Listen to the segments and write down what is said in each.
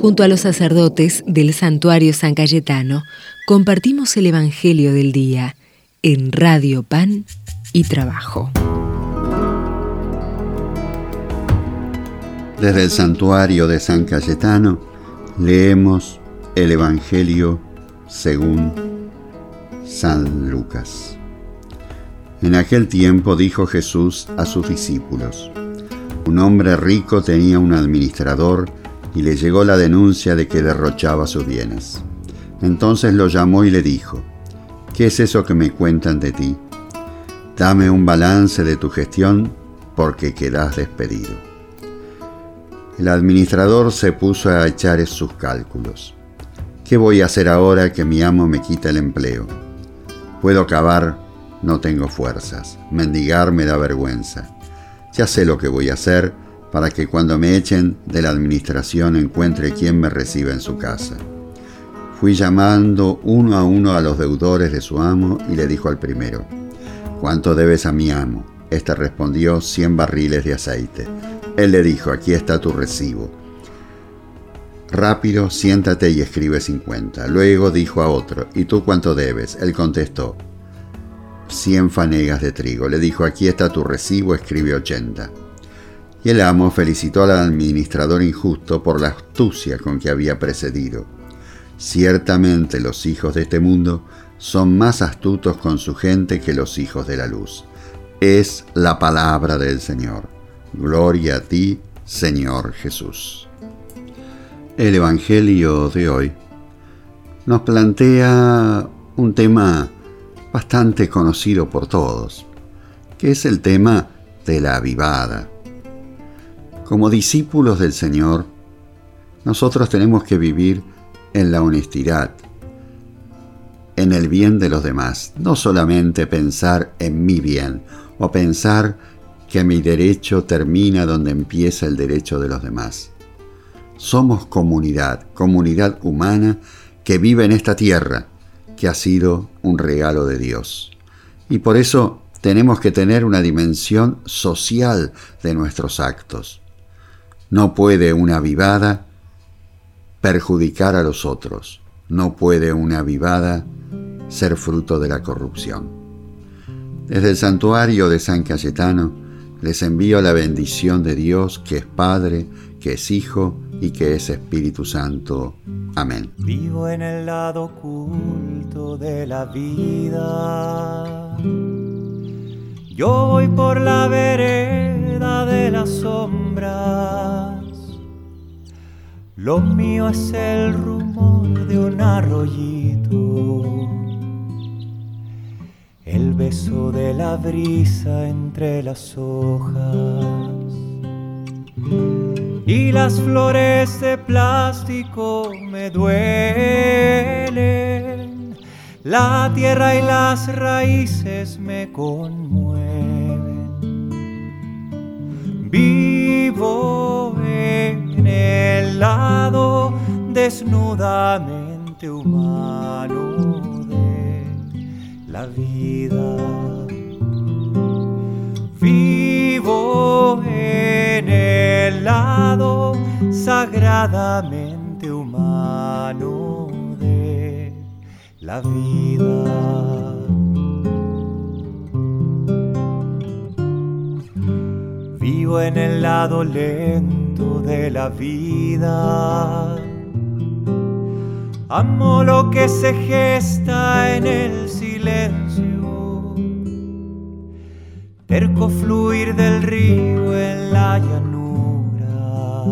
Junto a los sacerdotes del santuario San Cayetano, compartimos el Evangelio del Día en Radio Pan y Trabajo. Desde el santuario de San Cayetano leemos el Evangelio según San Lucas. En aquel tiempo dijo Jesús a sus discípulos, un hombre rico tenía un administrador y le llegó la denuncia de que derrochaba sus bienes. Entonces lo llamó y le dijo, ¿qué es eso que me cuentan de ti? Dame un balance de tu gestión porque quedas despedido. El administrador se puso a echar sus cálculos. ¿Qué voy a hacer ahora que mi amo me quita el empleo? Puedo cavar, no tengo fuerzas. Mendigar me da vergüenza. Ya sé lo que voy a hacer para que cuando me echen de la administración encuentre quien me reciba en su casa. Fui llamando uno a uno a los deudores de su amo y le dijo al primero, ¿cuánto debes a mi amo? Este respondió, cien barriles de aceite. Él le dijo, aquí está tu recibo. Rápido, siéntate y escribe cincuenta. Luego dijo a otro, ¿y tú cuánto debes? Él contestó, cien fanegas de trigo. Le dijo, aquí está tu recibo, escribe ochenta. Y el amo felicitó al administrador injusto por la astucia con que había precedido. Ciertamente los hijos de este mundo son más astutos con su gente que los hijos de la luz. Es la palabra del Señor. Gloria a ti, Señor Jesús. El Evangelio de hoy nos plantea un tema bastante conocido por todos, que es el tema de la avivada. Como discípulos del Señor, nosotros tenemos que vivir en la honestidad, en el bien de los demás, no solamente pensar en mi bien o pensar que mi derecho termina donde empieza el derecho de los demás. Somos comunidad, comunidad humana que vive en esta tierra, que ha sido un regalo de Dios. Y por eso tenemos que tener una dimensión social de nuestros actos. No puede una vivada perjudicar a los otros. No puede una vivada ser fruto de la corrupción. Desde el santuario de San Cayetano les envío la bendición de Dios que es Padre, que es Hijo y que es Espíritu Santo. Amén. Vivo en el lado oculto de la vida. Yo voy por la vereda de las sombras lo mío es el rumor de un arroyito, el beso de la brisa entre las hojas y las flores de plástico me duelen. La tierra y las raíces me conmueven. Vivo en el lado desnudamente humano de la vida. Vivo en el lado sagradamente humano de la vida. En el lado lento de la vida. Amo lo que se gesta en el silencio. Terco fluir del río en la llanura.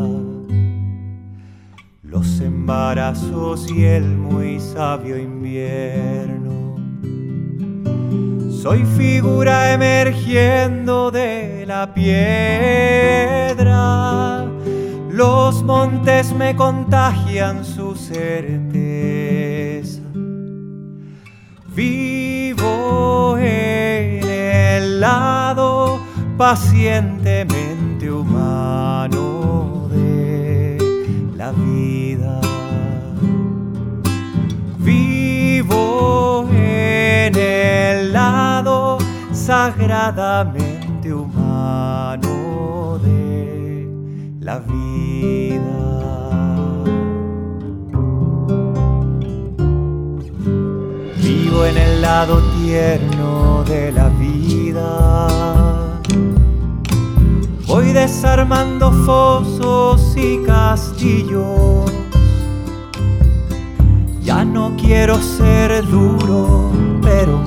Los embarazos y el muy sabio invierno. Soy figura emergiendo de la piedra. Los montes me contagian su certeza. Vivo en el lado pacientemente sagradamente humano de la vida. Vivo en el lado tierno de la vida. Voy desarmando fosos y castillos. Ya no quiero ser duro, pero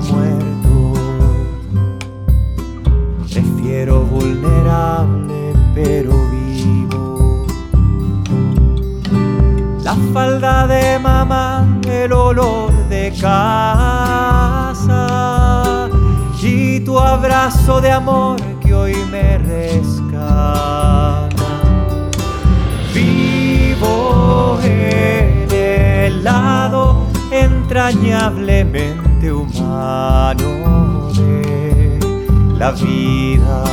falda de mamá, el olor de casa y tu abrazo de amor que hoy me rescata. Vivo en el lado entrañablemente humano de la vida.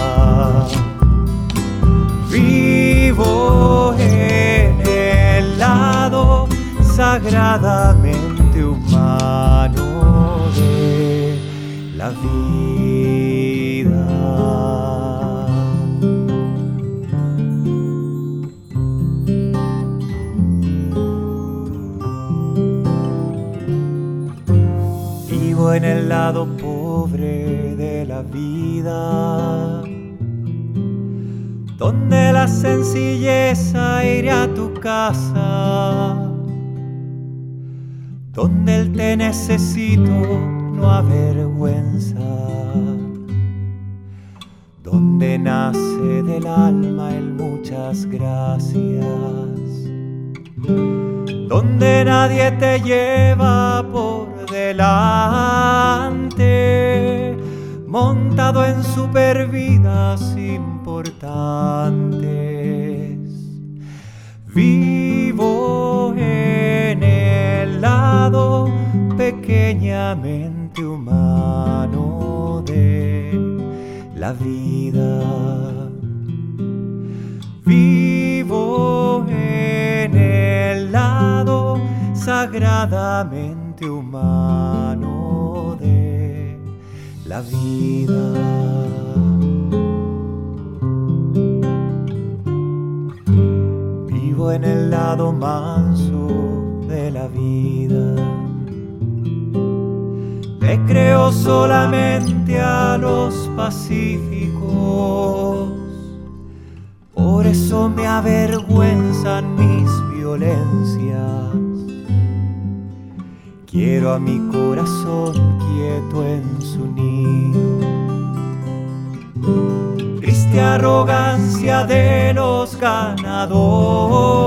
Vivo sagradamente humano de la vida. Vivo en el lado pobre de la vida, donde la sencilleza iré a tu casa donde el te necesito no avergüenza, donde nace del alma el muchas gracias, donde nadie te lleva por delante, montado en supervidas importantes. Vivo en el lado pequeñamente humano de la vida. Vivo en el lado sagradamente humano de la vida. Vivo en el lado manso vida. Le creo solamente a los pacíficos. Por eso me avergüenzan mis violencias. Quiero a mi corazón quieto en su nido. Triste arrogancia de los ganadores.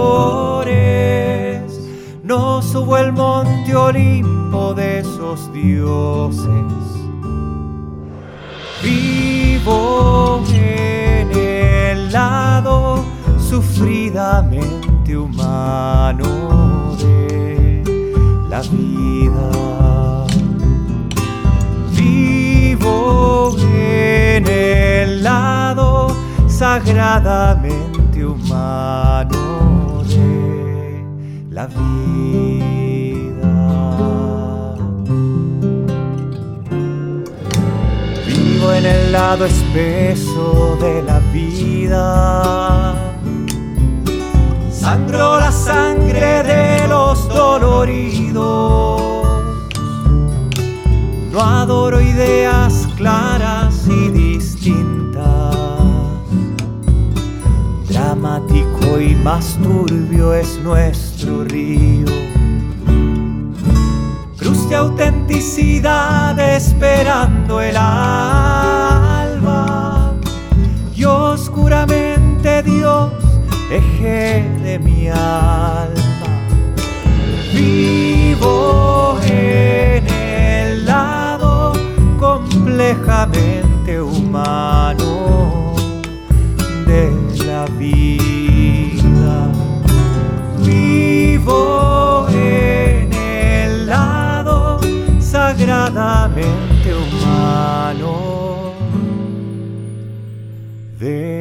Subo el monte Olimpo de esos dioses. Vivo en el lado sufridamente humano de la vida. Vivo en el lado sagradamente humano de la vida. Lado espeso de la vida. Sangro la sangre de los doloridos. No adoro ideas claras y distintas. Dramático y más turbio es nuestro río. Cruz de autenticidad esperando el alba. eje de mi alma. Vivo en el lado complejamente humano de la vida. Vivo en el lado sagradamente humano de